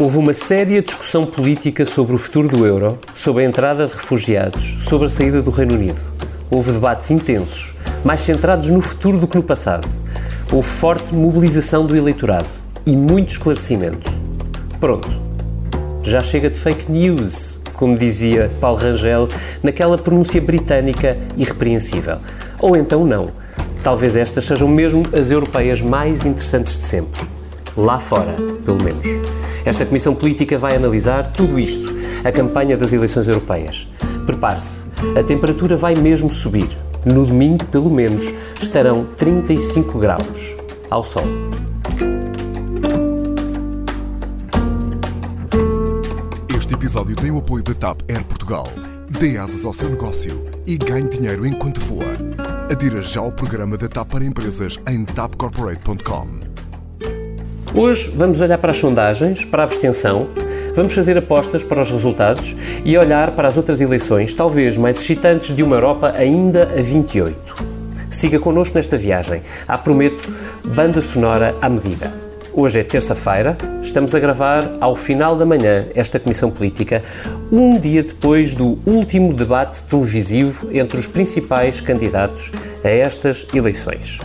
Houve uma séria discussão política sobre o futuro do euro, sobre a entrada de refugiados, sobre a saída do Reino Unido. Houve debates intensos, mais centrados no futuro do que no passado. Houve forte mobilização do eleitorado e muito esclarecimento. Pronto. Já chega de fake news, como dizia Paulo Rangel naquela pronúncia britânica irrepreensível. Ou então não. Talvez estas sejam mesmo as europeias mais interessantes de sempre. Lá fora, pelo menos. Esta Comissão Política vai analisar tudo isto, a campanha das eleições europeias. Prepare-se, a temperatura vai mesmo subir. No domingo, pelo menos, estarão 35 graus ao sol. Este episódio tem o apoio da TAP Air Portugal. Dê asas ao seu negócio e ganhe dinheiro enquanto voa. Adira já ao programa da TAP para empresas em tapcorporate.com. Hoje vamos olhar para as sondagens, para a abstenção, vamos fazer apostas para os resultados e olhar para as outras eleições, talvez mais excitantes de uma Europa ainda a 28. Siga connosco nesta viagem. Há, prometo, banda sonora à medida. Hoje é terça-feira, estamos a gravar ao final da manhã esta comissão política, um dia depois do último debate televisivo entre os principais candidatos a estas eleições.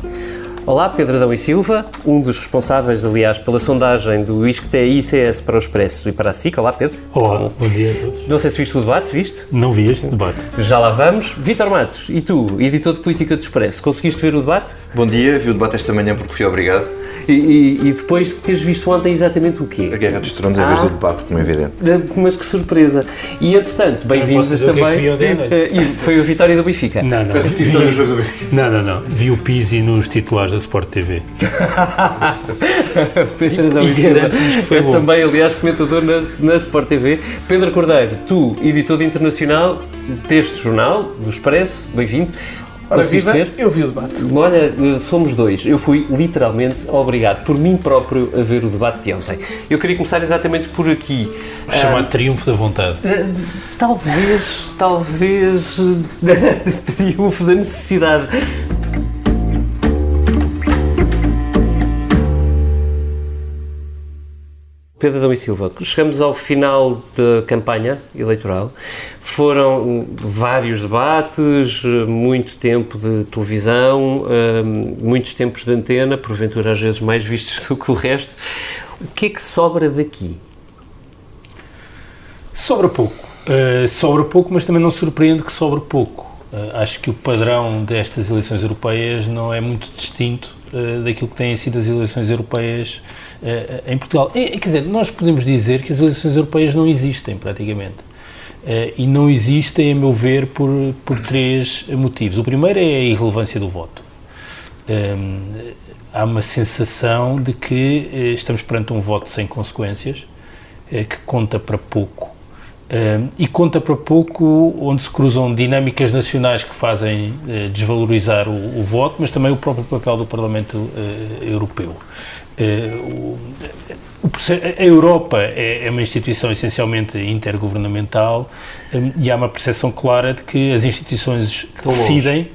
Olá, Pedro Adão e Silva, um dos responsáveis, aliás, pela sondagem do ISCTE-ICS para o Expresso e para a SIC. Olá, Pedro. Olá, bom dia a todos. Não sei se viste o debate, viste? Não vi este debate. Já lá vamos. Vítor Matos, e tu, editor de Política do Expresso, conseguiste ver o debate? Bom dia, vi o debate esta manhã porque fui obrigado. E, e, e depois de teres visto ontem exatamente o quê? A Guerra dos Tronos em vez Ah. do debate, como é evidente. Mas que surpresa. E, entretanto, bem-vindos o que é que também. e foi a vitória do Benfica. Não, não. Foi a repetição vi-. Não, não, não. Vi o Pizzi nos titulares da Sport TV. Pedro foi é bom. também, aliás, comentador na, na Sport TV. Pedro Cordeiro, tu, editor de internacional deste jornal, do Expresso, bem-vindo. Ora, Conseguiste viva, ver? eu vi o debate. Olha, eh, fomos dois. Eu fui literalmente obrigado, por mim próprio, a ver o debate de ontem. Eu queria começar exatamente por aqui. Chamado Triunfo da Vontade. Talvez, talvez, triunfo da necessidade. Pedro Adão e Silva, chegamos ao final da campanha eleitoral. Foram vários debates, muito tempo de televisão, hum, muitos tempos de antena, porventura às vezes mais vistos do que o resto. O que é que sobra daqui? Sobra pouco. Uh, sobra pouco, mas também não surpreende que sobre pouco. Uh, acho que o padrão destas eleições europeias não é muito distinto uh, daquilo que têm sido as eleições europeias em Portugal. E, quer dizer, nós podemos dizer que as eleições europeias não existem, praticamente. Uh, e não existem, a meu ver, por, por três motivos. O primeiro é a irrelevância do voto. Um, há uma sensação de que eh, estamos perante um voto sem consequências, eh, que conta para pouco. E conta para pouco onde se cruzam dinâmicas nacionais que fazem eh, desvalorizar o, o voto, mas também o próprio papel do Parlamento eh, Europeu. Eh, o- a Europa é, é uma instituição essencialmente intergovernamental um, e há uma percepção clara de que as instituições que decidem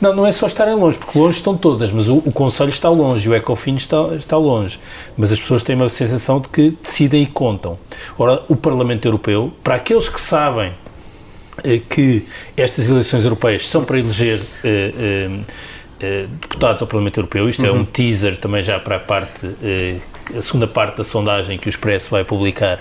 não, não é só estarem longe, porque longe estão todas, mas o, o Conselho está longe, o Ecofin está, está longe. Mas as pessoas têm uma sensação de que decidem e contam. Ora, o Parlamento Europeu, para aqueles que sabem eh, que estas eleições europeias são para eleger eh, deputados ao Parlamento Europeu, isto é um teaser também já para a parte, eh, a segunda parte da sondagem que o Expresso vai publicar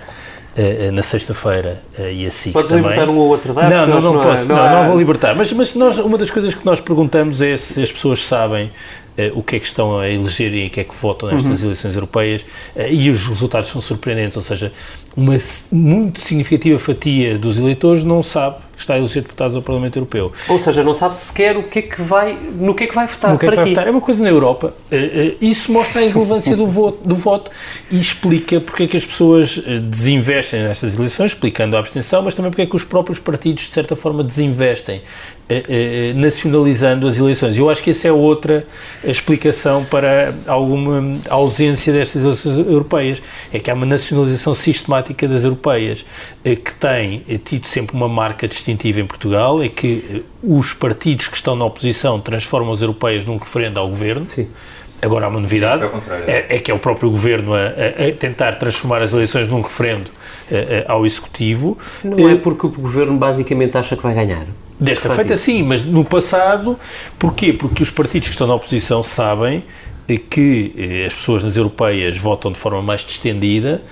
eh, eh, na sexta-feira eh, e a SIC Podes também. libertar um ou outro dado? Não, não, Nós não, não há- posso, não não, há- não vou libertar. Mas, mas nós, uma das coisas que nós perguntamos é se as pessoas sabem eh, o que é que estão a eleger e em que é que votam nestas Uhum. eleições europeias eh, e os resultados são surpreendentes, ou seja, uma muito significativa fatia dos eleitores não sabe que está a eleger deputados ao Parlamento Europeu. Ou seja, não sabe sequer o que é que vai, no que é que vai votar. No que é que para vai votar? É uma coisa na Europa. eh, eh, Isso mostra a irrelevância do voto, do voto e explica porque é que as pessoas eh, desinvestem nestas eleições, explicando a abstenção, mas também porque é que os próprios partidos, de certa forma, desinvestem, eh, eh, nacionalizando as eleições. Eu acho que essa é outra explicação para alguma ausência destas eleições europeias. É que há uma nacionalização sistemática das europeias, eh, que tem tido sempre uma marca distintiva em Portugal, é que os partidos que estão na oposição transformam as europeias num referendo ao governo. Sim. Agora há uma novidade, é, é que é o próprio governo a, a- a tentar transformar as eleições num referendo eh, eh, ao Executivo. Não Eh, é porque o governo basicamente acha que vai ganhar. Desta feita isso. sim, mas no passado, porquê? Porque os partidos que estão na oposição sabem eh, que eh, as pessoas nas europeias votam de forma mais distendida, eh,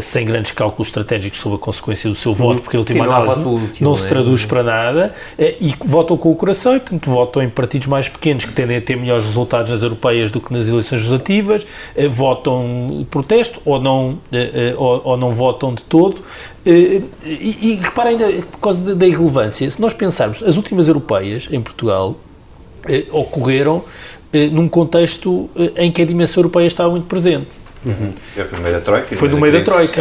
sem grandes cálculos estratégicos sobre a consequência do seu voto, porque a última Sim, análise não, não se é? traduz para nada, eh, e votam com o coração, e portanto votam em partidos mais pequenos que tendem a ter melhores resultados nas europeias do que nas eleições legislativas, eh, votam protesto ou não, eh, eh, ou, ou não votam de todo. Eh, E, e repara ainda, por causa da- irrelevância, se nós pensarmos, as últimas europeias em Portugal eh, ocorreram eh, num contexto eh, em que a dimensão europeia estava muito presente. É, Foi no meio da Troika. Foi no meio da crise. Troika.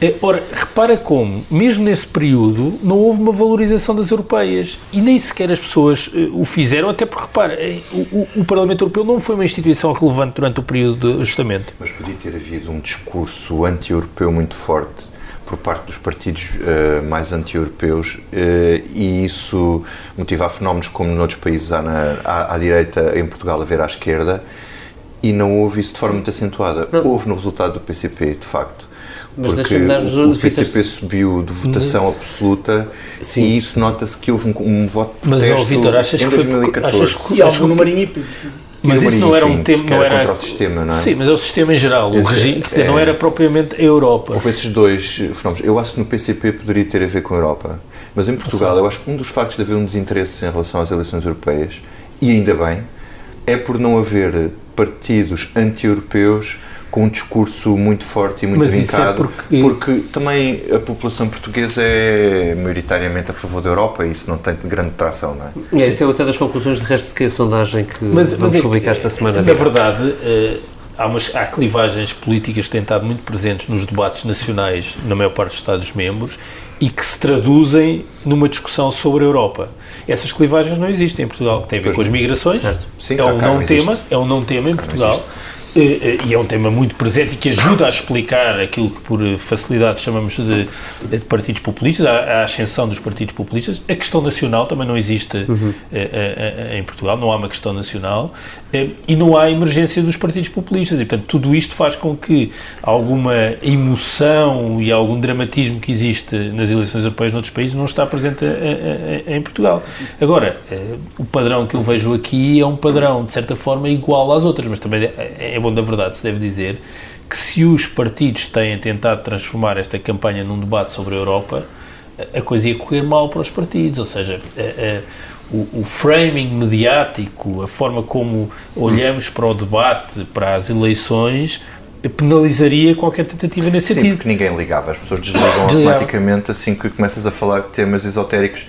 É. Ora, repara como, mesmo nesse período, não houve uma valorização das europeias. E nem sequer as pessoas eh, o fizeram, até porque, repara, eh, o, o- Parlamento Europeu não foi uma instituição relevante durante o período de ajustamento. Mas podia ter havido um discurso anti-europeu muito forte por parte dos partidos eh, mais anti-europeus eh, e isso motivar fenómenos como noutros países há na, à, à direita, em Portugal, a ver à esquerda, e não houve isso de forma muito acentuada. Houve no resultado do PCP, de facto. Mas porque o, o PCP subiu de votação absoluta Sim. e isso nota-se que houve um, um voto de Mas, ó, protesto Vítor, achas em que foi- 2014. achas que- E algo no Marinho e. Mas isso não era um tema, não era contra o sistema, não é? Sim, mas é o sistema em geral, o Esse- regime, quer dizer, é. não era propriamente a Europa. Houve esses dois fenómenos. Eu acho que no PCP poderia ter a ver com a Europa. Mas em Portugal, eu acho que um dos factos de haver um desinteresse em relação às eleições europeias, e ainda bem, é por não haver partidos anti-europeus com um discurso muito forte e muito Mas isso é vincado, porque- também a população portuguesa é maioritariamente a favor da Europa e isso não tem grande tração, não é? É, essa é outra das conclusões de resto que a sondagem que Mas, vamos mas é que, publicar esta semana. Na verdade, eh, há, umas, há clivagens políticas que têm estado muito presentes nos debates nacionais na maior parte dos Estados-membros e que se traduzem numa discussão sobre a Europa. Essas clivagens não existem em Portugal, tem a ver com as migrações. Sim, é um não tema, é um não tema em Portugal. Eh, eh, E é um tema muito presente e que ajuda a explicar aquilo que por facilidade chamamos de, de partidos populistas, a, a ascensão dos partidos populistas. A questão nacional também não existe Uhum. eh, eh, eh, em Portugal, não há uma questão nacional e não há emergência dos partidos populistas. E, portanto, tudo isto faz com que alguma emoção e algum dramatismo que existe nas eleições europeias noutros países não está presente em Portugal. Agora, o padrão que eu vejo aqui é um padrão, de certa forma, igual às outras, mas também é, é bom da verdade, se deve dizer que se os partidos têm tentado transformar esta campanha num debate sobre a Europa, a- coisa ia correr mal para os partidos, ou seja, a- a- o, o framing mediático, a forma como olhamos para o debate, para as eleições, penalizaria qualquer tentativa nesse Sim, sentido. porque ninguém ligava. As pessoas desligam automaticamente assim que começas a falar de temas esotéricos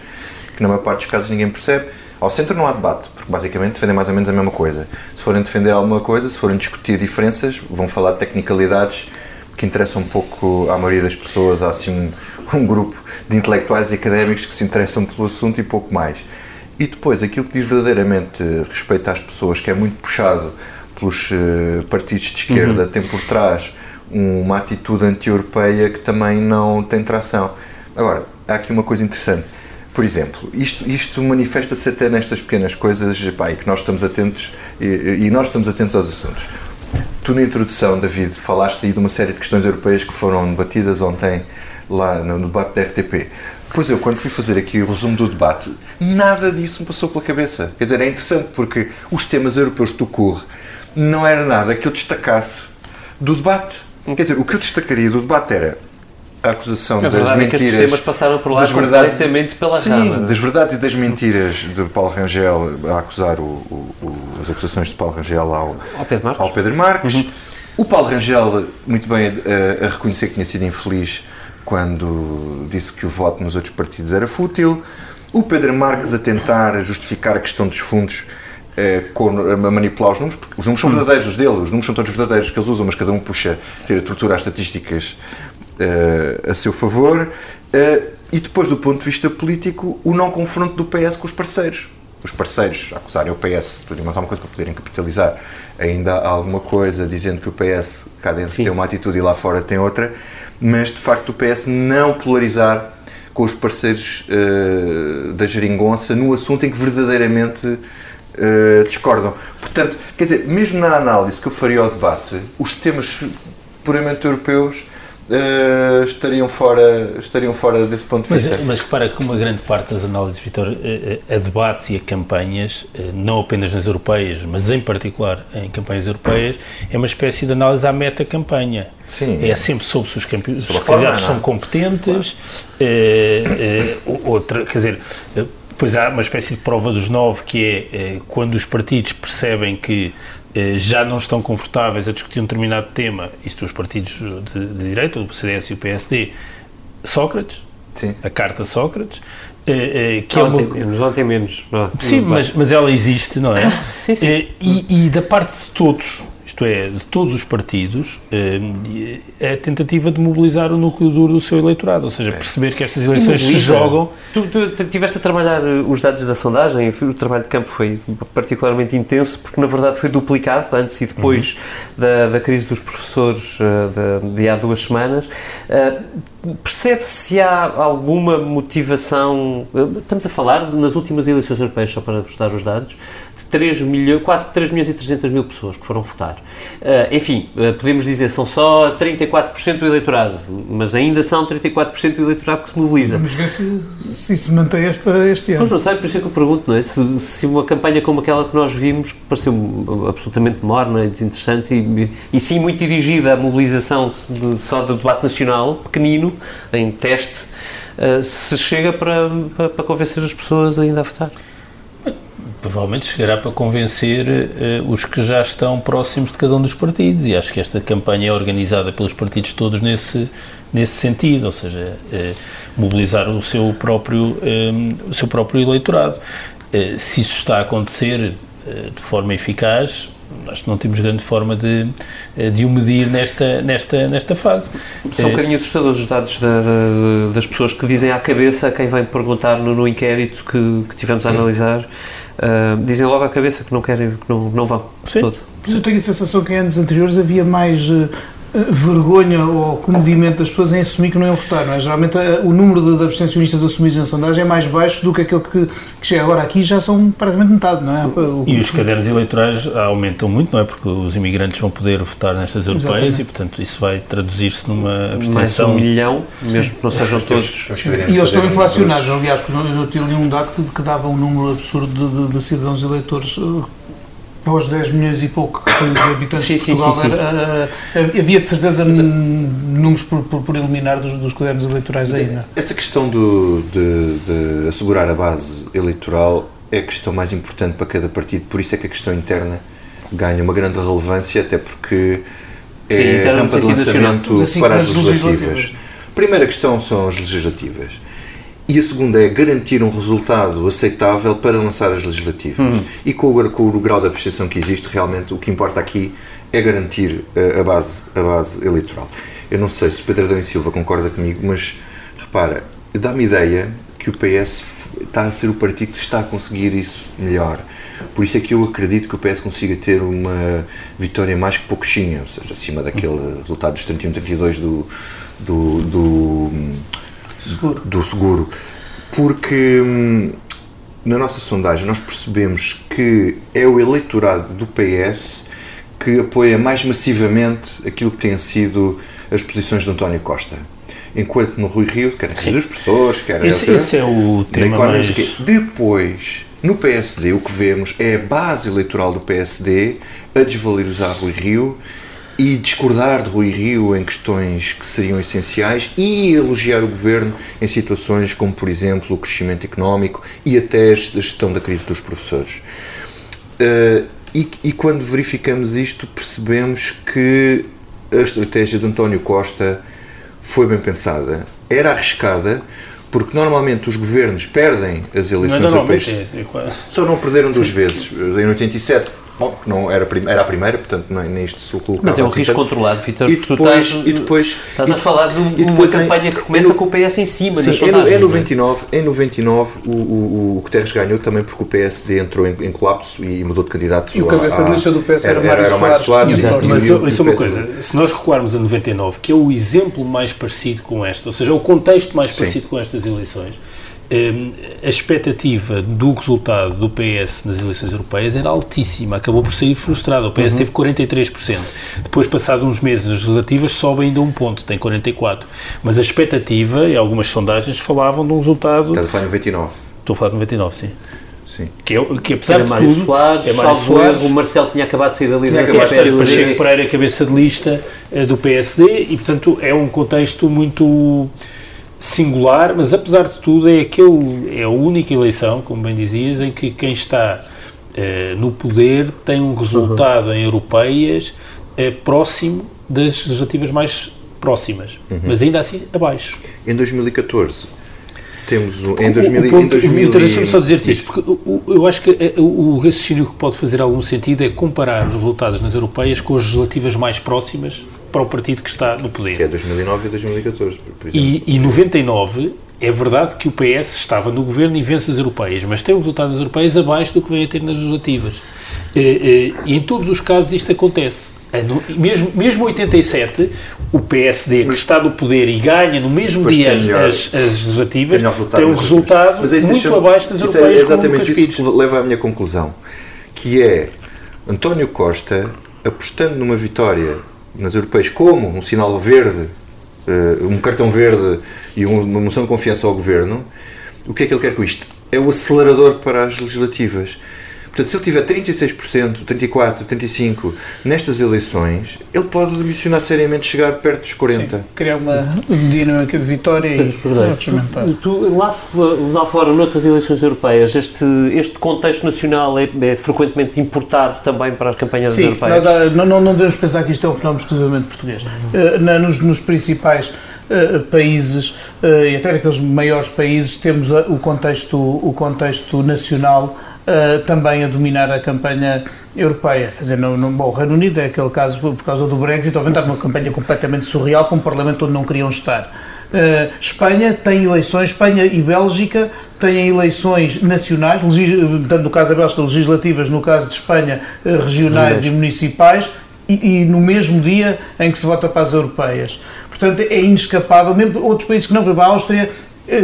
que na maior parte dos casos ninguém percebe. Ao centro não há debate, porque basicamente defendem mais ou menos a mesma coisa. Se forem defender alguma coisa, se forem discutir diferenças, vão falar de tecnicalidades que interessam um pouco à maioria das pessoas. Há assim um, um grupo de intelectuais e académicos que se interessam pelo assunto e pouco mais. E depois, aquilo que diz verdadeiramente respeito às pessoas, que é muito puxado pelos eh, partidos de esquerda, tem por trás uma atitude anti-europeia que também não tem tração. Agora, há aqui uma coisa interessante. Por exemplo, isto, isto manifesta-se até nestas pequenas coisas pá, e que nós estamos atentos e, e nós estamos atentos aos assuntos. Tu na introdução, David, falaste aí de uma série de questões europeias que foram debatidas ontem lá no debate da RTP. Pois eu, quando fui fazer aqui o resumo do debate, nada disso me passou pela cabeça. Quer dizer, é interessante porque os temas europeus do CUR não era nada que eu destacasse do debate. Quer dizer, o que eu destacaria do debate era a acusação A das verdade é que mentiras. passaram por lá das completamente pela Sim, rama. das verdades e das mentiras de Paulo Rangel a acusar o, o- o- as acusações de Paulo Rangel ao, Ao Pedro Marques. ao Pedro Marques. O Paulo Rangel, muito bem, a, a reconhecer que tinha sido infeliz quando disse que o voto nos outros partidos era fútil. O Pedro Marques a tentar justificar a questão dos fundos eh, com, a manipular os números, porque os números são verdadeiros, os dele, os números são todos verdadeiros que eles usam, mas cada um puxa, tira tortura as estatísticas eh, a seu favor. Eh, e depois, do ponto de vista político, o não confronto do PS com os parceiros. Os parceiros acusarem o PS de tudo e mais alguma coisa para poderem capitalizar ainda há alguma coisa, dizendo que o PS cá dentro tem uma atitude e lá fora tem outra, mas de facto o PS não polarizar com os parceiros eh, da geringonça no assunto em que verdadeiramente uh, discordam. Portanto, quer dizer, mesmo na análise que eu faria ao debate, os temas puramente europeus uh, estariam, fora, estariam fora desse ponto de vista. Mas, repara que uma grande parte das análises, Vitor, a, a, a debates e a campanhas, não apenas nas europeias, mas em particular em campanhas europeias, é uma espécie de análise à meta-campanha. Sim. É sempre sobre se os, os candidatos são competentes, claro. outra, quer dizer, depois há uma espécie de prova dos nove, que é quando os partidos percebem que já não estão confortáveis a discutir um determinado tema, isto os partidos de, de direita, o CDS e o PSD, Sócrates, Sim. a carta Sócrates, que é ontem, uma... menos, ontem menos. Não, sim, mas, mas ela existe, não é? sim, sim. E, e da parte de todos, isto é, de todos os partidos, é a tentativa de mobilizar o núcleo duro do seu eleitorado, ou seja, perceber que estas eleições se jogam. Tu, tu tiveste a trabalhar os dados da sondagem, o trabalho de campo foi particularmente intenso, porque na verdade foi duplicado antes e depois uhum. da, da crise dos professores de, de há duas semanas. Percebe-se se há alguma motivação, estamos a falar nas últimas eleições europeias, só para vos dar os dados, de 3 milhões, quase 3 milhões e 300 mil pessoas que foram votar. Uh, enfim, uh, podemos dizer são só 34% do eleitorado, mas ainda são 34% do eleitorado que se mobiliza. Vamos ver se, se isso mantém esta, este ano. Mas não sei, por isso é que eu pergunto, não é? Se, se uma campanha como aquela que nós vimos, que pareceu absolutamente morna e desinteressante e, e sim muito dirigida à mobilização de, só do debate nacional, pequenino, em teste, uh, se chega para, para, para convencer as pessoas ainda a votar provavelmente chegará para convencer uh, os que já estão próximos de cada um dos partidos e acho que esta campanha é organizada pelos partidos todos nesse nesse sentido, ou seja, uh, mobilizar o seu próprio um, o seu próprio eleitorado. Uh, se isso está a acontecer de forma eficaz, acho que não temos grande forma de, de o medir nesta, nesta, nesta fase. São um bocadinho assustadores os dados da, das pessoas que dizem à cabeça a quem vem perguntar no, no inquérito que, que tivemos a analisar uh, dizem logo à cabeça que não querem, que não, não vão. Sim. Todo. Eu tenho a sensação que em anos anteriores havia mais uh, vergonha ou comedimento das pessoas em assumir que não iam votar, não é? Geralmente uh, o número de, abstencionistas assumidos na sondagem é mais baixo do que aquele que, que chega agora aqui já são praticamente metade, não é? O, e os cadernos eleitorais aumentam muito, não é? Porque os imigrantes vão poder votar nestas europeias Exatamente. e, portanto, isso vai traduzir-se numa abstenção. Mais um milhão, mesmo que não sejam todos. E eles estão inflacionados, aliás, porque eu tive um dado que, que dava um número absurdo de, de, de cidadãos eleitores aos 10 milhões e pouco de habitantes sim, de Portugal, sim, sim, era, uh, havia de certeza números por, por, por, eliminar dos, dos cadernos eleitorais ainda. Essa questão do, de, de, assegurar a base eleitoral é a questão mais importante para cada partido, por isso é que a questão interna ganha uma grande relevância, até porque é a rampa de lançamento assim, para as legislativas. legislativas. A primeira questão são as legislativas e a segunda é garantir um resultado aceitável para lançar as legislativas. Uhum. E com o, com o, grau de abstenção que existe, realmente o que importa aqui é garantir a, eh, a, base, a base eleitoral. Eu não sei se o Pedro Adão e Silva concorda comigo, mas repara, dá-me ideia que o PS está a ser o partido que está a conseguir isso melhor. Por isso é que eu acredito que o PS consiga ter uma vitória mais que pouquinha, ou seja, acima daquele resultado dos 31-32 do, do, do seguro. do seguro. Porque hum, na nossa sondagem nós percebemos que é o eleitorado do PS que apoia mais massivamente aquilo que têm sido as posições de António Costa. Enquanto no Rui Rio, quer dizer, as pessoas, quer esse, esse é o tema mais... Depois, no PSD, o que vemos é a base eleitoral do PSD a desvalorizar Rui Rio e discordar de Rui Rio em questões que seriam essenciais e elogiar o governo em situações como, por exemplo, o crescimento económico e até a gestão da crise dos professores. Uh, e, e, quando verificamos isto, percebemos que a estratégia de António Costa foi bem pensada. Era arriscada, porque normalmente os governos perdem as eleições europeias. É, é Só não perderam duas vezes. Em 87 Bom, não era, era a primeira, portanto nem, nem isto se colocava. Mas é um assim risco tanto. controlado, Vitor, e depois, estás, e depois, estás a falar de uma campanha que começa é no, com o PS em cima. Sim, é, no, é 99, em 99 o, o, o Guterres ganhou também porque o PSD entrou em, em colapso e mudou de candidato. E o cabeça de lista do PS era, era, era Mário Soares. Exato, mas isso é uma coisa, se nós recuarmos a 99, que é o exemplo mais parecido com esta, ou seja, o contexto mais parecido Sim. com estas eleições, a expectativa do resultado do PS nas eleições europeias era altíssima, acabou por sair frustrado. O PS uhum. teve 43%. Depois, passado uns meses nas legislativas, sobe ainda um ponto, tem 44%. Mas a expectativa, e algumas sondagens falavam de um resultado. Estás a falar de 99%. Estou a falar de 99%, sim. Sim. Que, é, que apesar Era de Mário tudo, Soares, é Mário Soares, o Marcelo tinha acabado de sair da liderança do PSD. Pacheco Pereira, cabeça de lista uh, do PSD, e portanto é um contexto muito singular, mas apesar de tudo é aquele, é a única eleição, como bem dizias, em que quem está uh, no poder tem um resultado uhum. em europeias uh, próximo das legislativas mais próximas, uhum. mas ainda assim abaixo. Em 2014 temos um, em 2000, o, ponto, em 2000 Deixa-me só dizer-te isto, porque eu acho que eh, o, o raciocínio que pode fazer algum sentido é comparar os resultados nas europeias com as legislativas mais próximas para o partido que está no poder. Que é 2009 e 2014, por exemplo. E, e 99 é verdade que o PS estava no governo e vence as europeias, mas tem o resultado das europeias abaixo do que vem a ter nas legislativas. E, e, e em todos os casos isto acontece. Mesmo, mesmo 87, o PSD, que está no poder e ganha no mesmo pois dia as, as legislativas, tem um resultado muito abaixo das é europeias. É exatamente isso que leva à minha conclusão, que é António Costa apostando numa vitória nas europeias como um sinal verde, uh, um cartão verde e uma moção de confiança ao governo, o que é que ele quer com isto? É o acelerador para as legislativas. Portanto, se ele tiver 36%, 34%, 35% nestas eleições, ele pode ambicionar seriamente chegar perto dos 40%. Sim, criar uma dinâmica de vitória e tu, tu, lá, lá fora, noutras eleições europeias, este, este contexto nacional é, é frequentemente importado também para as campanhas Sim, europeias? Sim, ah, não, não, não devemos pensar que isto é um fenómeno exclusivamente português. Uh, na, nos, nos principais Uh, países uh, e até naqueles maiores países temos o contexto o contexto nacional uh, também a dominar a campanha europeia. Quer dizer, bom, o Reino Unido é aquele caso por causa do Brexit, está uma campanha completamente surreal, com um parlamento onde não queriam estar. Uh, Espanha tem eleições, Espanha e Bélgica têm eleições nacionais, tanto no caso da Bélgica legislativas, no caso de Espanha uh, regionais e municipais, e, e, no mesmo dia em que se vota para as europeias. Portanto, é inescapável, mesmo outros países que não, por exemplo, a Áustria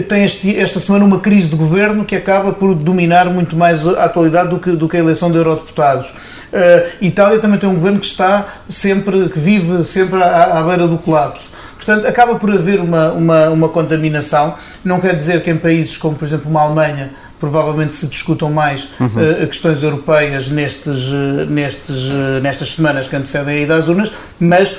tem este, esta semana uma crise de governo que acaba por dominar muito mais a atualidade do que, do que a eleição de eurodeputados. Uh, Itália também tem um governo que está sempre, que vive sempre à, à beira do colapso. Portanto, acaba por haver uma, uma, uma contaminação. Não quer dizer que em países como, por exemplo, uma Alemanha, provavelmente se discutam mais uhum. uh, questões europeias nestes, uh, nestes, uh, nestas semanas que antecedem a ida às urnas, mas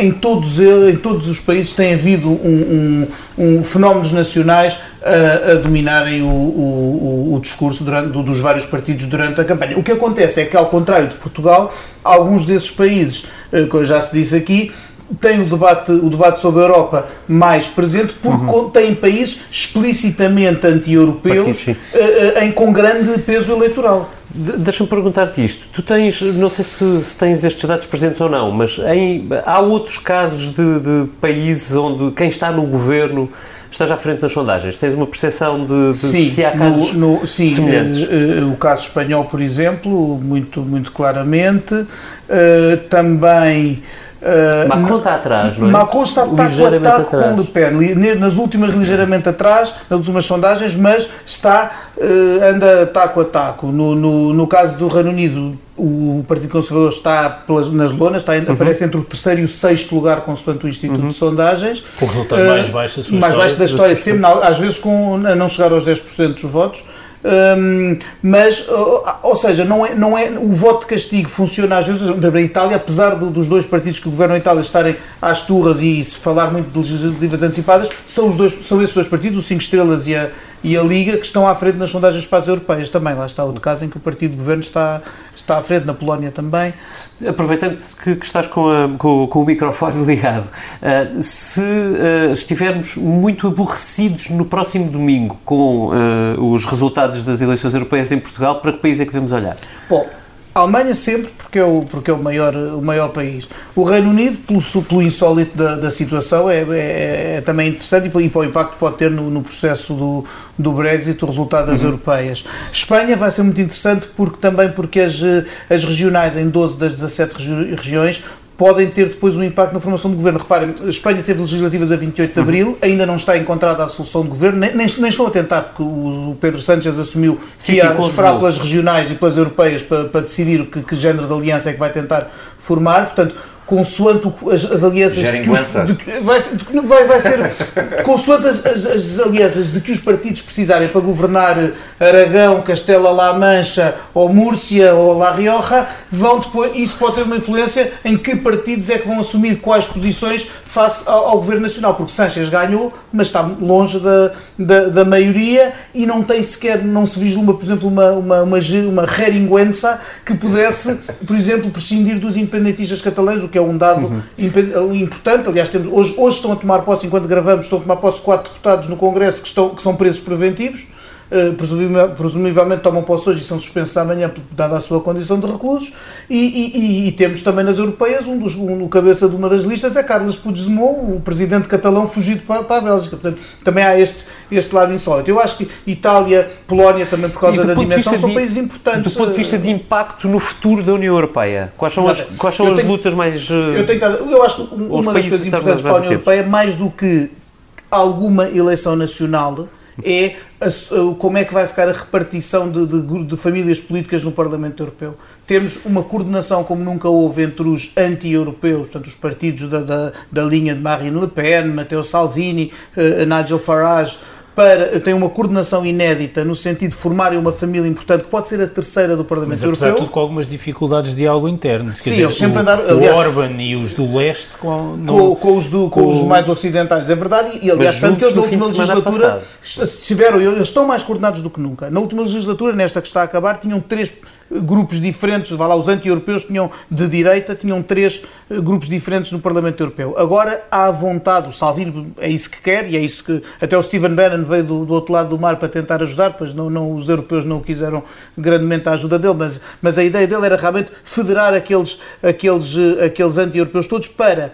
em todos, em todos os países tem havido um, um, um fenómenos nacionais a, a dominarem o, o, o discurso durante, dos vários partidos durante a campanha. O que acontece é que, ao contrário de Portugal, alguns desses países, eh, como já se disse aqui, têm o debate, o debate sobre a Europa mais presente porque uhum. têm países explicitamente anti-europeus uh, uh, com grande peso eleitoral. Deixa-me perguntar-te isto. Tu tens, não sei se, se, tens estes dados presentes ou não, mas em, há outros casos de, de, países onde quem está no governo esteja à frente nas sondagens? Tens uma percepção de, de sim, se há casos no, no, sim, semelhantes? Uh, o caso espanhol, por exemplo, muito, muito claramente. Uh, também Uh, Macron está atrás, não é? Macron está taco a taco com Le Pen, nas últimas ligeiramente atrás, nas últimas sondagens, mas está, uh, anda taco a taco. No, no, no caso do Reino Unido, o Partido Conservador está pelas, nas lonas, está, uhum. aparece entre o terceiro e o sexto lugar, consoante o Instituto uhum. de Sondagens. O resultado uh, mais baixo da sua Mais baixo da história, sempre, às vezes com, a não chegar aos 10% dos votos. Um, mas, ou seja, não é, não é, o voto de castigo funciona às vezes na Itália, apesar do, dos dois partidos que governam a Itália estarem às turras e se falar muito de legislativas antecipadas, são, os dois, são esses dois partidos, o 5 Estrelas e a, e a Liga, que estão à frente nas sondagens para as europeias também. Lá está outro caso em que o partido de governo está, está à frente, na Polónia também. Aproveitando que, que estás com, a, com, com, o microfone ligado, uh, se uh, estivermos muito aborrecidos no próximo domingo com uh, os resultados das eleições europeias em Portugal, para que país é que devemos olhar? Bom, a Alemanha sempre, porque é o, porque é o, maior, o maior país. O Reino Unido, pelo, pelo insólito da, da situação, é, é, é, também interessante e, para o impacto que pode ter no, no processo do, do Brexit, o resultado das uhum. europeias. Espanha vai ser muito interessante porque também porque as, as regionais, em 12 das 17 regiões, podem ter depois um impacto na formação do governo. Reparem, a Espanha teve legislativas a 28 de abril, ainda não está encontrada a solução de governo, nem, nem, nem estão a tentar, porque o Pedro Sánchez assumiu que ia esperar pelas regionais e pelas europeias para, para decidir que, que género de aliança é que vai tentar formar. Portanto, consoante as, as alianças que os, de, vai, de, vai, vai ser consoante as, as, as, alianças de que os partidos precisarem para governar Aragão, Castela-La Mancha ou Múrcia ou La Rioja vão depois, isso pode ter uma influência em que partidos é que vão assumir quais posições face ao, ao Governo Nacional, porque Sanchez ganhou, mas está longe da, da, da, maioria e não tem sequer, não se vislumbra, por exemplo, uma, uma, uma, uma reringuença que pudesse, por exemplo, prescindir dos independentistas catalães, o que é um dado uhum. importante. Aliás, temos, hoje, hoje estão a tomar posse, enquanto gravamos, estão a tomar posse quatro deputados no Congresso que, estão, que são presos preventivos presumivelmente tomam posse hoje e são suspensos amanhã, dada a sua condição de reclusos, e, e, e temos também nas europeias, um dos, um, cabeça de uma das listas é Carlos Puigdemont, o presidente catalão fugido para, para a Bélgica. Portanto, também há este, este lado insólito. Eu acho que Itália, Polónia, também por causa da dimensão, são de, países importantes. Do ponto de vista de impacto no futuro da União Europeia, quais são as, quais são as tenho, lutas mais. Eu, tenho, eu acho que uma das coisas importantes para a União Europeia, mais do que alguma eleição nacional, é a, como é que vai ficar a repartição de, de, de, famílias políticas no Parlamento Europeu. Temos uma coordenação como nunca houve entre os anti-europeus, portanto, os partidos da, da, da, linha de Marine Le Pen, Matteo Salvini, uh, Nigel Farage, para, tem uma coordenação inédita no sentido de formarem uma família importante que pode ser a terceira do Parlamento Mas, Europeu. tudo com algumas dificuldades de algo interno. Quer Sim, dizer, eles sempre o, andaram. Aliás, o Orban e os do leste com, no, com, com, os, do, com, com, os mais ocidentais, é verdade. E aliás, tanto que eles na última legislatura estiveram, eles estão mais coordenados do que nunca. Na última legislatura, nesta que está a acabar, tinham três grupos diferentes, vá lá, os anti-europeus tinham de direita, tinham três eh, grupos diferentes no Parlamento Europeu. Agora há vontade, o Salvini é isso que quer e é isso que até o Stephen Bannon veio do, do outro lado do mar para tentar ajudar, pois não, não, os europeus não quiseram grandemente a ajuda dele, mas, mas a ideia dele era realmente federar aqueles, aqueles, eh, aqueles anti-europeus todos para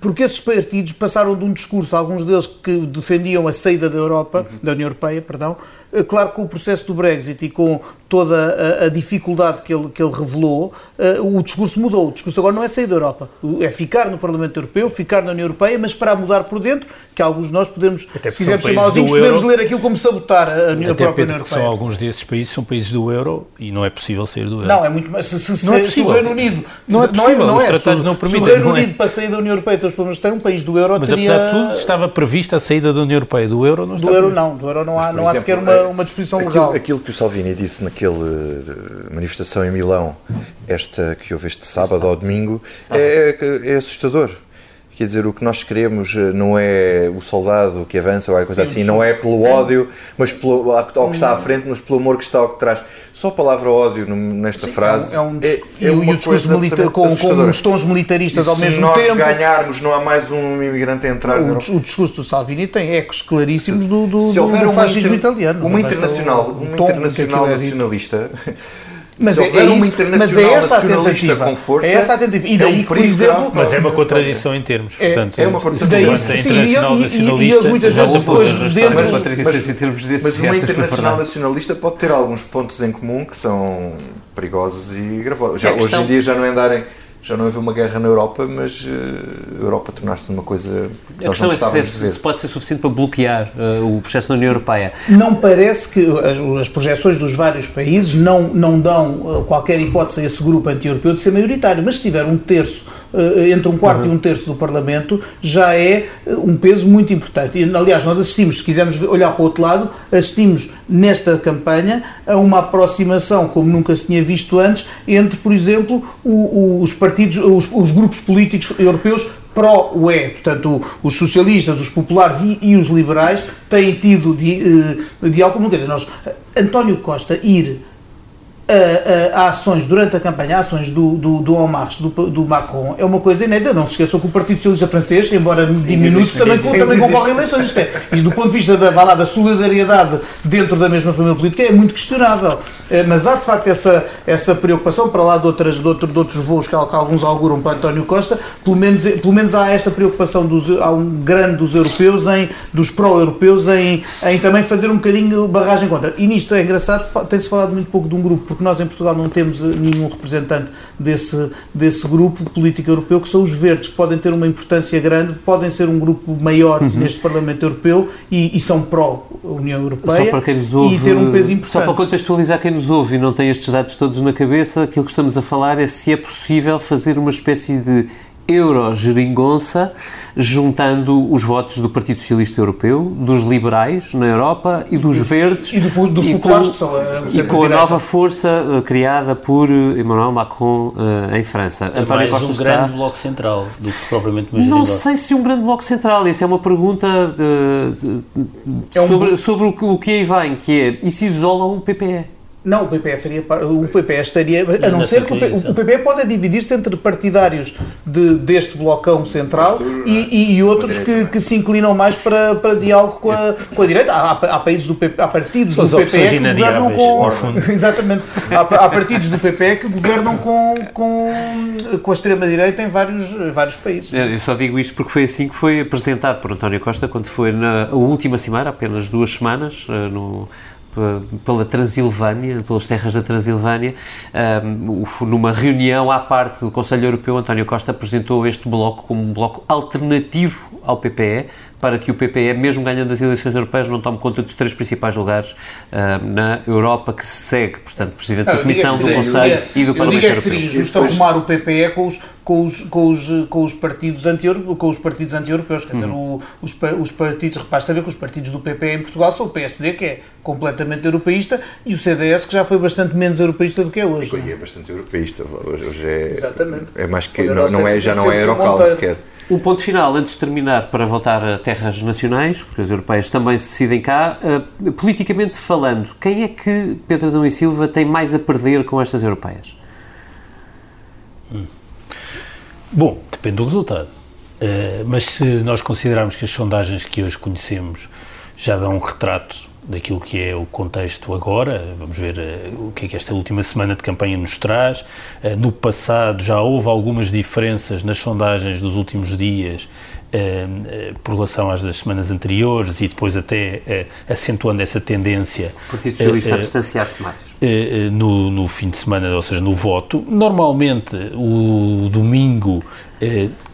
porque esses partidos passaram de um discurso, alguns deles que defendiam a saída da Europa, uhum. da União Europeia, perdão, eh, claro que com o processo do Brexit e com toda a, a, dificuldade que ele, que ele revelou, uh, o discurso mudou. O discurso agora não é sair da Europa, é ficar no Parlamento Europeu, ficar na União Europeia, mas para mudar por dentro, que alguns de nós podemos, Até se quisermos chamar podemos euro, ler aquilo como sabotar a, União, Até, própria União Europeia. São alguns desses países são países do euro e não é possível sair do euro. Não, é muito mais. Se, se, não é possível. se o Reino Unido. Não é possível, não é, não é. os tratados se, não permitem. Se o Reino é? Unido, para sair da União Europeia, todos os problemas têm, um país do euro mas, teria... apesar de tudo, estava prevista a saída da União Europeia. Do euro não está Do euro não, do euro não há, não há sequer uma, uma disposição aquilo, legal. Aquilo que o Salvini disse naquele manifestação em Milão, esta que houve este sábado ou domingo, é, é, é assustador. Quer dizer, o que nós queremos eh, não é o soldado que avança ou alguma coisa assim, não é pelo ódio, mas pelo, ao que está à frente, mas pelo amor que está ao que traz. Só a palavra ódio nesta Sim, frase é, um, é, é, é uma coisa milita com, com uns tons militaristas ao mesmo tempo. Se nós ganharmos, não há mais um imigrante a entrar. O, o discurso do Salvini tem ecos claríssimos do, do, se houver do fascismo inter, italiano. Uma internacional, uma internacional nacionalista mas se é, houver é uma internacional é nacionalista com força, é essa a tentativa. E daí, é um por exemplo, mas é uma contradição em termos. É, portanto, é uma contradição. Daí, sim, internacional e, nacionalista, e, muitas vezes depois dentro, mas, em termos uma internacional nacionalista pode ter alguns pontos em comum que são perigosos e gravosos. Já, hoje em dia já não andarem já não havia uma guerra na Europa, mas uh, a Europa tornaste uma coisa que nós não gostávamos é se, de ver. Se pode ser suficiente para bloquear uh, o processo na União Europeia. Não parece que as, as, projeções dos vários países não, não dão uh, qualquer hipótese a esse grupo anti-europeu de ser maioritário, mas se tiver um terço eh, entre um quarto uhum. e um terço do Parlamento, já é eh, um peso muito importante. E, aliás, nós assistimos, se quisermos olhar para o outro lado, assistimos nesta campanha a uma aproximação como nunca se tinha visto antes entre, por exemplo, o, os partidos, os, os grupos políticos europeus pró-UE, portanto, os socialistas, os populares e, e, os liberais têm tido eh, diálogo como nunca. Nós, António Costa ir a, a, a, ações durante a campanha, a ações do, do, do En Marche, do, do, Macron, é uma coisa inédita. Não se esqueçam que o Partido Socialista Francês, embora diminuto, também, também concorre a eleições. Isto é, e do ponto de vista da, lá, da solidariedade dentro da mesma família política é muito questionável. Eh, mas há de facto essa, essa preocupação, para lá de, outras, de, outro, de outros voos que, que alguns auguram para António Costa, pelo menos, pelo menos há esta preocupação dos, há um grande dos europeus, em, dos pró-europeus, em, em também fazer um bocadinho barragem contra. E nisto é engraçado, tem-se falado muito pouco de um grupo porque nós em Portugal não temos nenhum representante desse, desse grupo político europeu, que são os verdes, que podem ter uma importância grande, podem ser um grupo maior uhum. neste Parlamento Europeu e, e são pró-União Europeia só para quem nos ouve, e ter um peso importante. Só para contextualizar quem nos ouve e não tem estes dados todos na cabeça, aquilo que estamos a falar é se é possível fazer uma espécie de euro-geringonça, juntando os votos do Partido Socialista Europeu, dos liberais na Europa e dos verdes. E do, dos e populares, com, que são a, E com a nova força uh, criada por Emmanuel Macron uh, em França. É António Costa um está... grande bloco central do que propriamente uma Não sei se um grande bloco central. Isso é uma pergunta de, de, é um... sobre, sobre o, o que aí vem, que é, e se isola o PPE? Não, o PPE, faria, o PPE estaria. A não ser que o, PPE pode dividir-se entre partidários de, deste blocão central e, e outros que, que, se inclinam mais para, para diálogo com a, com a direita. Há, há, países do PP, há partidos do PPE que governam com. Exatamente. Há, há, partidos do PPE que governam com, com, com a extrema-direita em vários, vários países. Eu só digo isto porque foi assim que foi apresentado por António Costa quando foi na última cimeira, apenas duas semanas, eh, no pela Transilvânia, pelas terras da Transilvânia, um, numa reunião à parte do Conselho Europeu, António Costa apresentou este bloco como um bloco alternativo ao PPE, para que o PPE, mesmo ganhando as eleições europeias, não tome conta dos três principais lugares uh, na Europa que se segue, portanto, Presidente da Comissão, do Conselho e do Parlamento Europeu. Eu digo é que seria injusto arrumar o PPE com os, com os, com os, com os partidos anti-europeus, com os partidos anti-europeus, quer dizer, uhum. o, os, os partidos, basta ver que os partidos do PPE em Portugal são o PSD, que é completamente europeísta, e o CDS, que já foi bastante menos europeísta do que é hoje. E é bastante europeísta, hoje, hoje é, Exatamente. é mais que, não, não é, já não é Eurocal sequer. Um ponto final, antes de terminar, para voltar a terras nacionais, porque as europeias também se decidem cá, uh, politicamente falando, quem é que Pedro Adão e Silva tem mais a perder com estas europeias? Hum. Bom, depende do resultado. Uh, mas se nós considerarmos que as sondagens que hoje conhecemos já dão um retrato daquilo que é o contexto agora. Vamos ver uh, o que é que esta última semana de campanha nos traz. Uh, no passado já houve algumas diferenças nas sondagens dos últimos dias uh, por relação às das semanas anteriores e depois até acentuando essa tendência. O Partido Socialista a distanciar-se mais. No, no, fim de semana, ou seja, no voto. Normalmente o domingo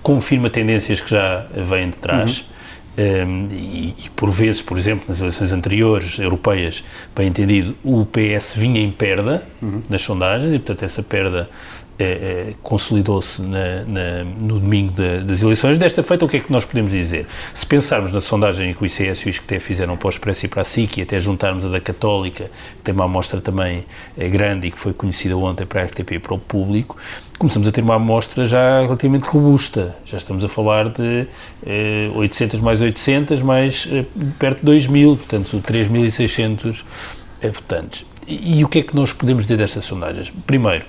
confirma tendências que já vêm de trás. Uhum um, e, e, por vezes, por exemplo, nas eleições anteriores europeias, bem entendido, o PS vinha em perda uhum. nas sondagens e, portanto, essa perda é, consolidou-se no domingo de, das eleições. Desta feita, o que é que nós podemos dizer? Se pensarmos na sondagem que o ICS e o ISCTE fizeram para o Expresso e para a SIC, e até juntarmos a da Católica, que tem uma amostra também é, grande e que foi conhecida ontem para a RTP e para o público, começamos a ter uma amostra já relativamente robusta. Já estamos a falar de eh, 800 mais 800 mais eh, perto de 2 mil, portanto 3.600 eh, votantes. E, e o que é que nós podemos dizer destas sondagens? Primeiro,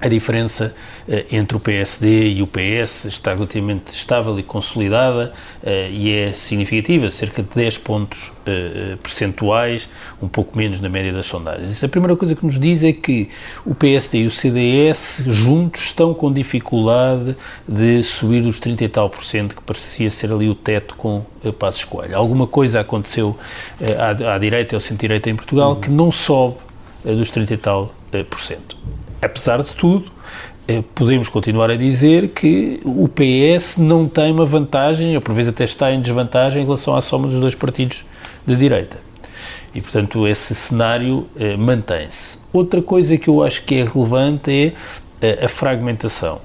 a diferença uh, entre o PSD e o PS está relativamente estável e consolidada uh, e é significativa, cerca de 10 pontos uh, percentuais, um pouco menos na média das sondagens. Isso a primeira coisa que nos diz é que o PSD e o CDS juntos estão com dificuldade de subir dos 30 e tal por cento que parecia ser ali o teto com uh, Passos Coelho. Alguma coisa aconteceu à, à direita ou centro-direita em Portugal uhum. que não sobe dos 30 e tal por cento apesar de tudo, eh, podemos continuar a dizer que o PS não tem uma vantagem, ou por vezes até está em desvantagem em relação à soma dos dois partidos de direita. E, portanto, esse cenário eh, mantém-se. Outra coisa que eu acho que é relevante é eh, a fragmentação.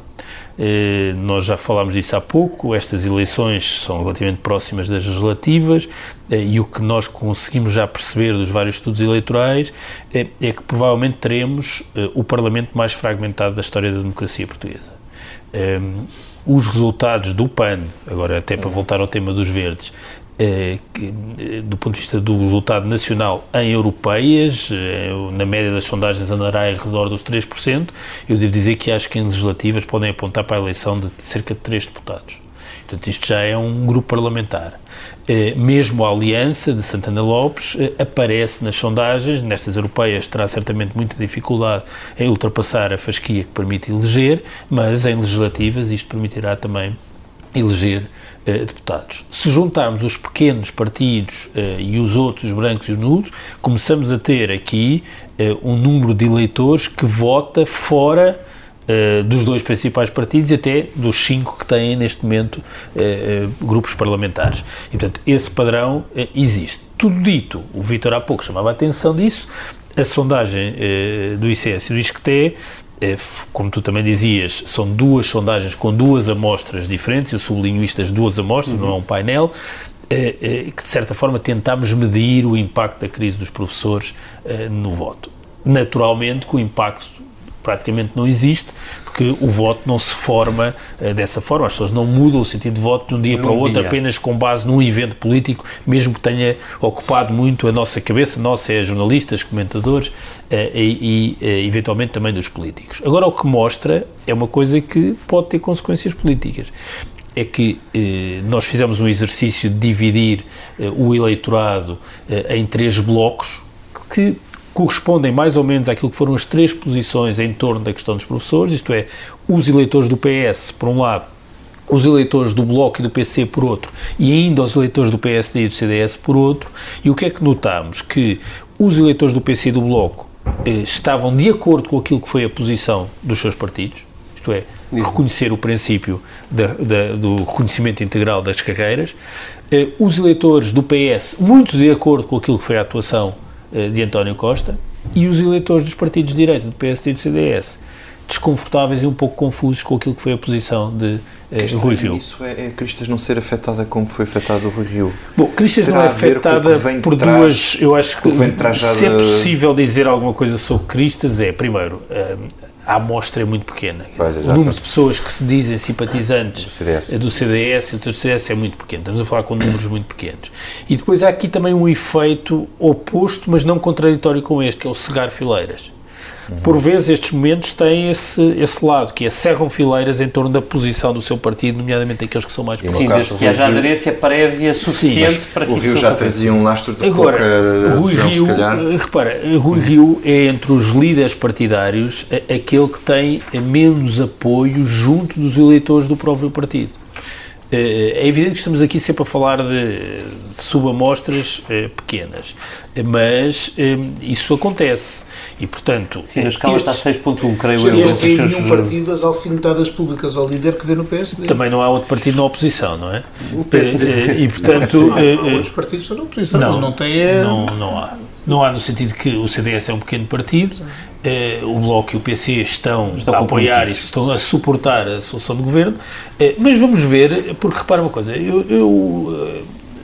Eh, nós já falámos disso há pouco, estas eleições são relativamente próximas das legislativas e o que nós conseguimos já perceber dos vários estudos eleitorais é, é que provavelmente teremos eh, o Parlamento mais fragmentado da história da democracia portuguesa. os resultados do PAN, agora até para voltar ao tema dos verdes, eh, eh, do ponto de vista do resultado nacional em europeias, eh, na média das sondagens andará em redor dos 3%, eu devo dizer que acho que em legislativas podem apontar para a eleição de cerca de 3 deputados. Portanto, isto já é um grupo parlamentar. Mesmo a aliança de Santana Lopes aparece nas sondagens, nestas europeias terá certamente muita dificuldade em ultrapassar a fasquia que permite eleger, mas em legislativas isto permitirá também eleger uh, deputados. Se juntarmos os pequenos partidos uh, e os outros, os brancos e os nulos, começamos a ter aqui uh, um número de eleitores que vota fora dos dois principais partidos e até dos cinco que têm neste momento grupos parlamentares. E, portanto, esse padrão existe. Tudo dito, o Vítor há pouco chamava a atenção disso, a sondagem do ICS e do ISCTE como tu também dizias, são duas sondagens com duas amostras diferentes, eu sublinho isto as duas amostras, uhum. não é um painel, que de certa forma tentámos medir o impacto da crise dos professores no voto. Naturalmente que o impacto praticamente não existe, porque o voto não se forma uh, dessa forma. As pessoas não mudam o sentido de voto de um dia para o outro dia. apenas com base num evento político, mesmo que tenha ocupado muito a nossa cabeça, nós é jornalistas, comentadores uh, e, uh, eventualmente também dos políticos. Agora, o que mostra é uma coisa que pode ter consequências políticas é que nós fizemos um exercício de dividir o eleitorado em três blocos que correspondem mais ou menos àquilo que foram as três posições em torno da questão dos professores, isto é, os eleitores do PS, por um lado, os eleitores do Bloco e do PC por outro, e ainda os eleitores do PSD e do CDS por outro, e o que é que notamos? Que os eleitores do PC e do Bloco eh, estavam de acordo com aquilo que foi a posição dos seus partidos, isto é, reconhecer o princípio da, da, do reconhecimento integral das carreiras, eh, os eleitores do PS muito de acordo com aquilo que foi a atuação de António Costa e os eleitores dos partidos de direita, do PSD e do CDS, desconfortáveis e um pouco confusos com aquilo que foi a posição de eh, Rui Rio. Isso é, é Cristas não ser afetada como foi afetado o Rui Rio. Bom, Cristas Terá não é afetada por trás, duas. Eu acho que, que se é possível dizer alguma coisa sobre Cristas, é, primeiro, eh, a amostra é muito pequena. Pois, o número de pessoas que se dizem simpatizantes do CDS, do CDS do CDS é muito pequeno. Estamos a falar com números muito pequenos. E depois há aqui também um efeito oposto, mas não contraditório com este, que é o cegar fileiras. Por vezes estes momentos têm esse, esse lado, que é cerram fileiras em torno da posição do seu partido, nomeadamente aqueles que são mais Sim, desde que haja aderência prévia suficiente Sim, para que o Rio já trazia um lastro de Agora, Rui Rio, eh, repara, Rui Rio é entre os líderes partidários aquele que tem menos apoio junto dos eleitores do próprio partido. Eh, é evidente que estamos aqui sempre a falar de, subamostras eh, pequenas, mas isso acontece. E, portanto... Sim, na escala está 6.1, creio eu. Este tem nenhum partido as alfinetadas públicas ao líder que vê no PSD. Também não há outro partido na oposição, não é? O PSD. Eh, eh, e, portanto... Não, eh, há outros partidos na oposição, não, não tem... É... Não, não há. Não há no sentido que o CDS é um pequeno partido, o Bloco e o PC estão, estão a apoiar e estão a suportar a solução do governo, mas vamos ver, porque repara uma coisa, eu, eu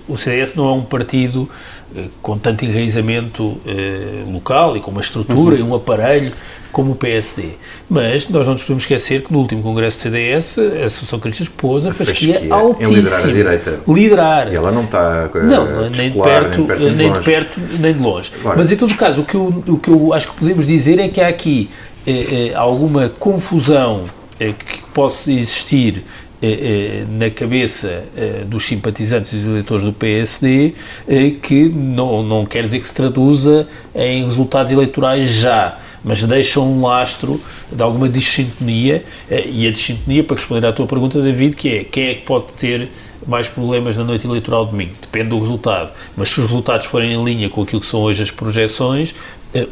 o CDS não é um partido eh, com tanto enraizamento eh, local e com uma estrutura uhum. e um aparelho como o PSD. Mas nós não nos podemos esquecer que no último Congresso do CDS a Associação Cristã pôs a fasquia altíssima. Em liderar a direita. Liderar. E ela não está uh, Não, nem de, perto, nem, perto, nem de, perto, nem de longe. Mas em todo caso, o que, eu, o que eu acho que podemos dizer é que há aqui eh, eh, alguma confusão eh, que possa existir eh, eh, na cabeça eh, dos simpatizantes e dos eleitores do PSD que não, não quer dizer que se traduza em resultados eleitorais já, mas deixam um lastro de alguma dissintonia e a dissintonia, para responder à tua pergunta, David, que é quem é que pode ter mais problemas na noite eleitoral de domingo? Depende do resultado, mas se os resultados forem em linha com aquilo que são hoje as projeções,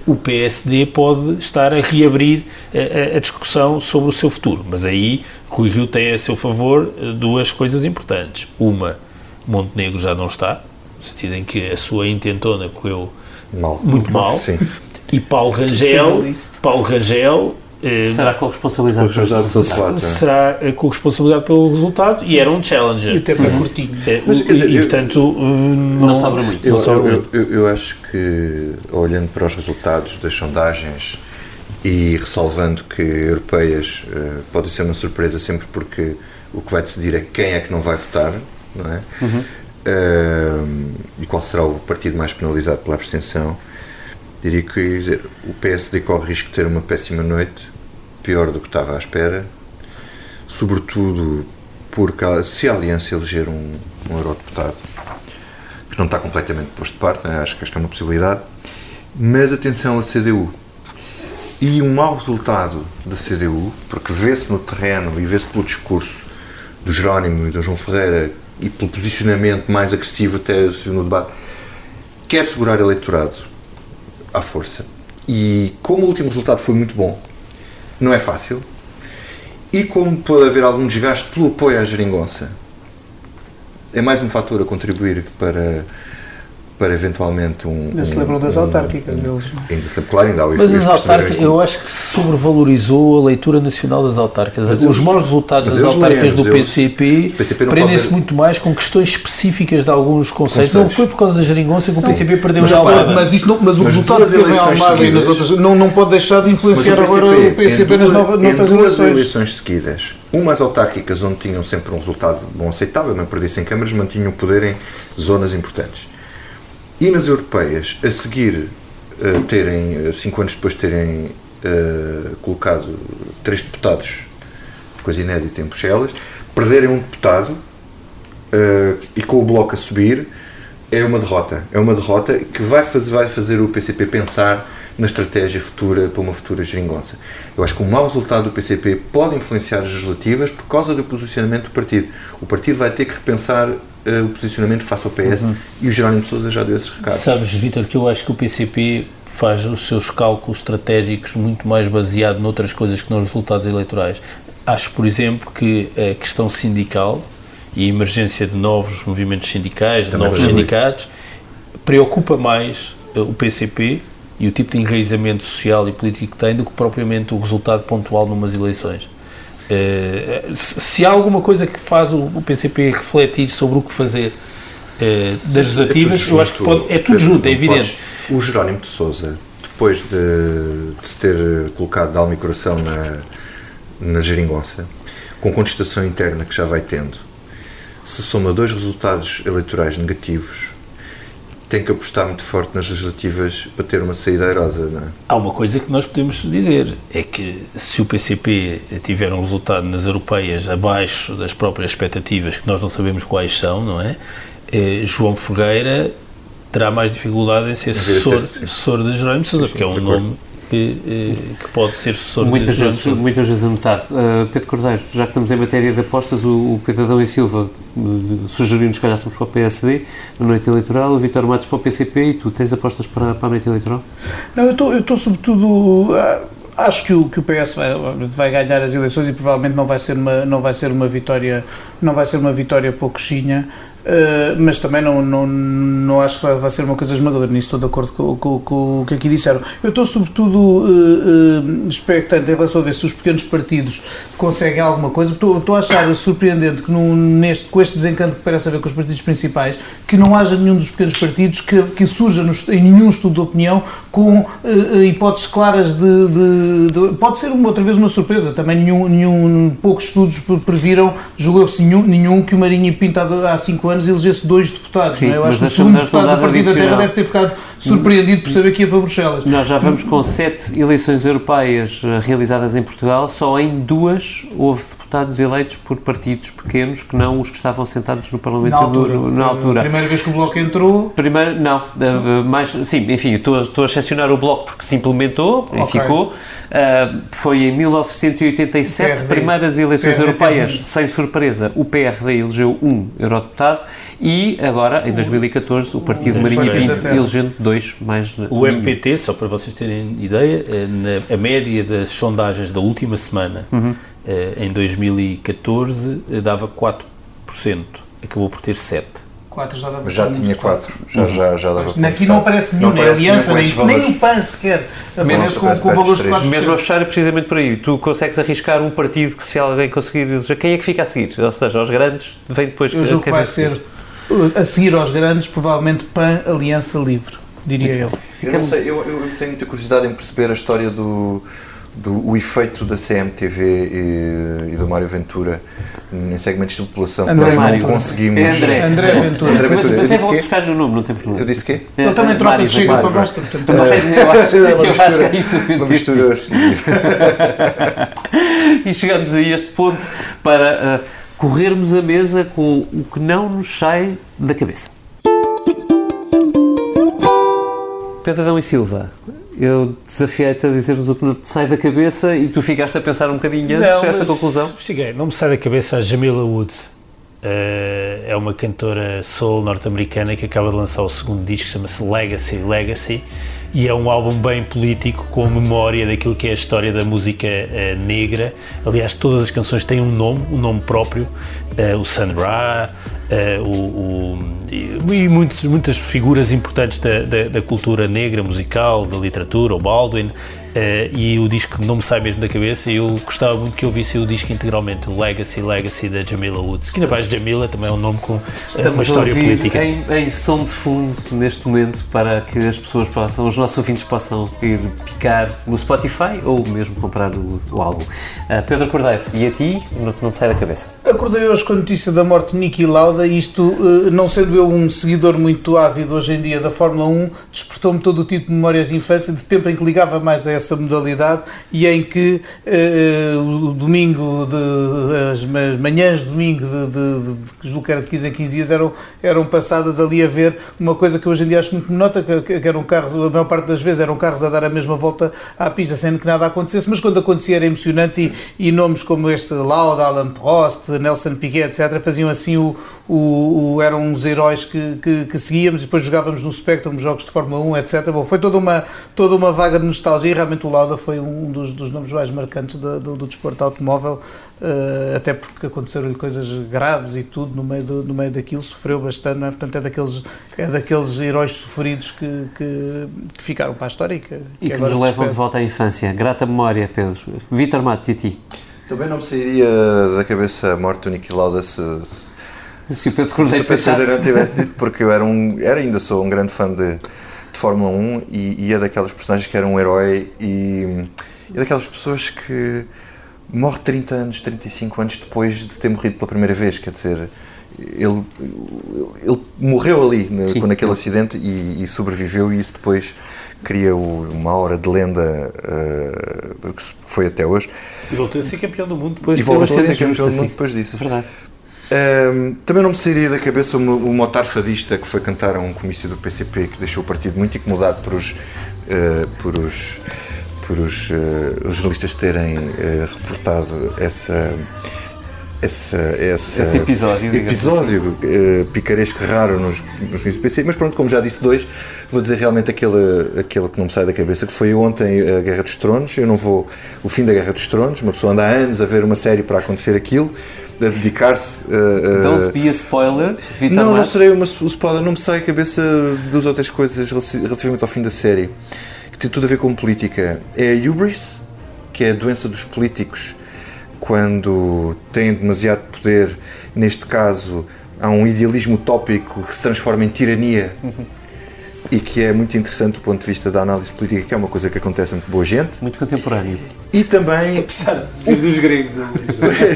o PSD pode estar a reabrir a, a, discussão sobre o seu futuro. Mas aí Rui Rio tem a seu favor eh, duas coisas importantes. Uma, Montenegro já não está, no sentido em que a sua intentona correu mal. muito mal. Sim. E Paulo Rangel, Paulo Rangel eh, será com responsabilidade pelo resultado. Será com responsabilidade pelo resultado e era um challenger. E o tempo é curtinho. Mas, e, eu, e, portanto, não, não sobra muito. Eu, não sobra eu, eu, eu, acho que, olhando para os resultados das sondagens e ressalvando que europeias uh, podem ser uma surpresa sempre porque o que vai decidir é quem é que não vai votar, não é? Uhum. Uh, e qual será o partido mais penalizado pela abstenção diria que dizer, o PSD corre risco de ter uma péssima noite, pior do que estava à espera, sobretudo porque se a Aliança eleger um, um eurodeputado, que não está completamente posto de parte, né? acho que esta é uma possibilidade, mas atenção à CDU. E um mau resultado da CDU, porque vê-se no terreno e vê-se pelo discurso do Jerónimo e do João Ferreira e pelo posicionamento mais agressivo até no debate, quer segurar eleitorado à força. E como o último resultado foi muito bom, não é fácil, e como pode haver algum desgaste pelo apoio à geringonça, é mais um fator a contribuir para para eventualmente um. Ainda se lembram das autárquicas, um, eles. Ainda se claro, ainda há Mas as autárquicas, eu acho que se sobrevalorizou a leitura nacional das autárquicas. Mas Os maus resultados das autárquicas do PCP, PCP prendem-se muito mais com questões específicas de alguns conceitos. Não foi por causa da geringonça que o PCP perdeu mas, já mas, isso não, mas o resultado que teve em Almada e nas outras não, não pode deixar de influenciar agora o PCP nas novas eleições. duas eleições seguidas, umas autárquicas onde tinham sempre um resultado bom aceitável, não perdissem câmaras, mantinham o poder em zonas importantes e nas europeias, a seguir uh, terem, uh, cinco anos depois de terem uh, colocado três deputados, coisa inédita em Bruxelas, perderem um deputado e com o bloco a subir, é uma derrota. É uma derrota que vai fazer, vai fazer o PCP pensar na estratégia futura para uma futura geringonça. Eu acho que o mau resultado do PCP pode influenciar as legislativas por causa do posicionamento do partido. O partido vai ter que repensar uh, o posicionamento face ao PS uhum. e o Jerónimo de Sousa já deu esses recados. Sabes, Vítor, que eu acho que o PCP faz os seus cálculos estratégicos muito mais baseado noutras coisas que nos resultados eleitorais. Acho, por exemplo, que a questão sindical e a emergência de novos movimentos sindicais, de novos sindicatos, preocupa mais uh, o PCP e o tipo de enraizamento social e político que tem do que propriamente o resultado pontual numas eleições. Uh, se há alguma coisa que faz o, PCP refletir sobre o que fazer uh, das é legislativas, é eu acho que pode, é tudo junto, é evidente. O Jerónimo de Souza, depois de, de se ter colocado de alma e coração na, na geringonça, com contestação interna que já vai tendo, se soma dois resultados eleitorais negativos, tem que apostar muito forte nas legislativas para ter uma saída airosa, não é? Há uma coisa que nós podemos dizer, é que se o PCP tiver um resultado nas europeias abaixo das próprias expectativas, que nós não sabemos quais são, não é? é João Ferreira terá mais dificuldade em ser assessor, assessor de Jerónimo Sousa, porque é um nome que, eh, que, pode ser sucessor muitas de vezes, Muitas vezes anotado. Uh, Pedro Cordeiro, já que estamos em matéria de apostas, o, o Pedro Adão e Silva uh, sugeriu-nos que olhássemos para o PSD na noite eleitoral, o Vitor Matos para o PCP e tu tens apostas para, para a noite eleitoral? Não, eu estou sobretudo... Uh, acho que o, que o PS vai, vai, ganhar as eleições e provavelmente não vai ser uma, não vai ser uma vitória não vai ser uma vitória pouquinha Uh, mas também não, não, não acho que vai, ser uma coisa esmagadora, nisso estou de acordo com, com, com, o que aqui disseram. Eu estou sobretudo uh, uh, expectante em relação a ver se os pequenos partidos conseguem alguma coisa, estou, estou a achar surpreendente que neste, com este desencanto que parece haver com os partidos principais, que não haja nenhum dos pequenos partidos que, que surja em nenhum estudo de opinião com hipóteses claras de, de, de, Pode ser uma, outra vez uma surpresa, também nenhum, nenhum poucos estudos previram, julgou-se nenhum, nenhum que o Marinho pintado há 5 anos anos elegesse dois deputados. Sim, não é? Eu acho que o segundo deputado do Partido da Terra deve ter ficado surpreendido por saber que ia para Bruxelas. Nós já vamos com sete eleições europeias eh, realizadas em Portugal, só em duas houve deputados eleitos por partidos pequenos que não os que estavam sentados no Parlamento na altura. No, na altura. Primeira vez que o Bloco entrou? Primeiro, não, eh, mais, sim, enfim, estou, estou a excepcionar o Bloco porque se implementou okay. e ficou. Uh, foi em 1987, primeiras eleições europeias, sem surpresa, o PRD elegeu um eurodeputado e agora, em 2014, o Partido Marinho Pinto elegendo dois mais. O nenhum. MPT, só para vocês terem ideia, eh, na, a média das sondagens da última semana, uhum. Eh, em 2014, eh, dava 4%, acabou por ter 7%. 4 já dava Mas já tinha 4, já, uhum. já, já dava Aqui não aparece nenhum, nem aliança, nem, nem o PAN sequer. Com, com valores de 4%. Mesmo a fechar é precisamente por aí. Tu consegues arriscar um partido que se alguém conseguir eleger, quem é que fica a seguir? Ou seja, aos grandes, vem depois... Eu julgo que vai ser a seguir aos grandes, provavelmente PAN Aliança Livre, diria eu. Eu, não sei, eu, eu tenho muita curiosidade em perceber a história do, do o efeito da CMTV e, e do Mário Ventura em segmentos de população André nós Mário. não conseguimos. É André, André Ventura. André Ventura. Mas, mas eu vou buscar no nome, não tem problema. Eu disse quê? Ele também troca Mário, de chega para baixo. Eu acho, eu acho que é isso Uma mistura. e chegamos a este ponto para. Uh, corrermos a mesa com o que não nos sai da cabeça. Pedro Adão e Silva, eu desafiei-te a dizer-nos o que te sai da cabeça e tu ficaste a pensar um bocadinho antes desta conclusão? Cheguei, não me sai da cabeça a Jamila Woods. Uh, é uma cantora soul norte-americana que acaba de lançar o segundo disco, chama-se Legacy Legacy, e é um álbum bem político, com memória daquilo que é a história da música uh, negra. Aliás, todas as canções têm um nome, um nome próprio, o Sun Ra, Uh, o, o, e muitos, muitas figuras importantes da, da, da, cultura negra, musical, da literatura, o Baldwin, Uh, e o disco não me sai mesmo da cabeça e eu gostava muito que eu visse o disco integralmente, o Legacy, Legacy da Jamila Woods, que ainda mais Jamila também é um nome com uh, uma história política. Em, em som de fundo neste momento para que as pessoas possam, os nossos ouvintes possam ir picar no Spotify ou mesmo comprar o, o álbum. Uh, Pedro Cordeiro, e a ti, não, não te sai da cabeça? Acordei hoje com a notícia da morte de Niki Lauda, isto, não sendo eu um seguidor muito ávido hoje em dia da Fórmula 1, despertou-me todo o tipo de memórias de infância, de tempo em que ligava mais a essa essa modalidade e em que uh, o domingo, de, as manhãs de domingo, de, de, de, que era de 15 em 15 dias, eram, eram passadas ali a ver uma coisa que hoje em dia acho muito nota, que, que eram carros, a maior parte das vezes eram carros a dar a mesma volta à pista sem que nada acontecesse, mas quando acontecia era emocionante e, e nomes como este Lauda, Alan Prost, Nelson Piquet, etc., faziam assim o, o, o, eram uns heróis que, que, que, seguíamos e depois jogávamos no Spectrum, jogos de Fórmula 1, etc. Bom, foi toda uma, toda uma vaga de nostalgia e realmente o Lauda foi um dos, dos nomes mais marcantes do, do, do desporto automóvel, uh, até porque aconteceram-lhe coisas graves e tudo no meio, do, no meio daquilo, sofreu bastante, é? portanto é daqueles, é daqueles heróis sofridos que, que, que ficaram para a história e que, e que, nos levam de volta à infância. Grata memória, Pedro. Vítor Matos, e ti? Também não me sairia da cabeça a morte do Niki Lauda se, se se o Pedro Cordeiro, não tivesse dito, porque eu era um, era, ainda sou um grande fã de, de Fórmula 1 e, e é daquelas personagens que era um herói e, é daquelas pessoas que morre 30 anos, 35 anos depois de ter morrido pela primeira vez, quer dizer, ele, ele morreu ali Sim. naquele acidente e, e, sobreviveu e isso depois cria o, uma hora de lenda uh, que foi até hoje. E voltou a ser campeão do mundo depois e voltou a ser campeão do mundo depois disso. É verdade. Um, também não me sairia da cabeça o, o motar fadista que foi cantar a um comício do PCP que deixou o partido muito incomodado por os, uh, por os, por os, uh, os jornalistas terem uh, reportado essa, essa, essa esse episódio, episódio assim. picaresco raro nos, nos do PC, mas pronto, como já disse dois, vou dizer realmente aquele, aquele que não me sai da cabeça, que foi ontem a Guerra dos Tronos, eu não vou, o fim da Guerra dos Tronos, uma pessoa anda há anos a ver uma série para acontecer aquilo, a dedicar-se a. Don't be a spoiler, Vitor Não, não serei uma, o spoiler, não me sai a cabeça das outras coisas relativamente ao fim da série, que tem tudo a ver com política. É a hubris, que é a doença dos políticos quando têm demasiado poder, neste caso há um idealismo utópico que se transforma em tirania. Uhum e que é muito interessante do ponto de vista da análise política, que é uma coisa que acontece entre boa gente. Muito contemporâneo. E também. Apesar de dos gregos.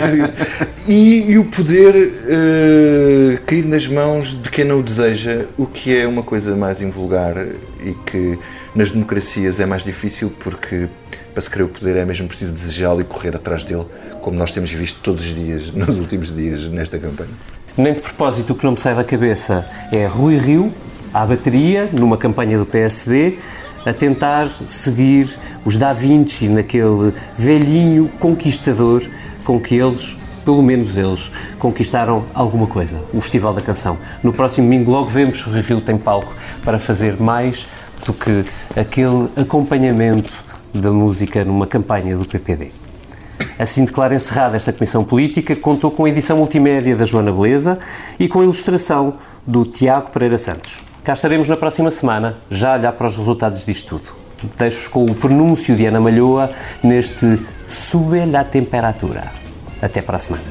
e, e, o poder uh, cair nas mãos de quem não o deseja, o que é uma coisa mais invulgar e que nas democracias é mais difícil porque para se querer o poder é mesmo preciso desejá-lo e correr atrás dele, como nós temos visto todos os dias, nos últimos dias, nesta campanha. Nem de propósito, o que não me sai da cabeça é Rui Rio, à bateria, numa campanha do PSD, a tentar seguir os Da Vinci naquele velhinho conquistador com que eles, pelo menos eles, conquistaram alguma coisa, o Festival da Canção. No próximo domingo logo vemos que o Rio tem palco para fazer mais do que aquele acompanhamento da música numa campanha do PPD. Assim declara encerrada esta Comissão Política, contou com a edição multimédia da Joana Beleza e com a ilustração do Tiago Pereira Santos. Cá estaremos na próxima semana, já a olhar para os resultados disto tudo. Deixo-vos com o pronúncio de Ana Malhoa neste Sube la temperatura. Até para a semana.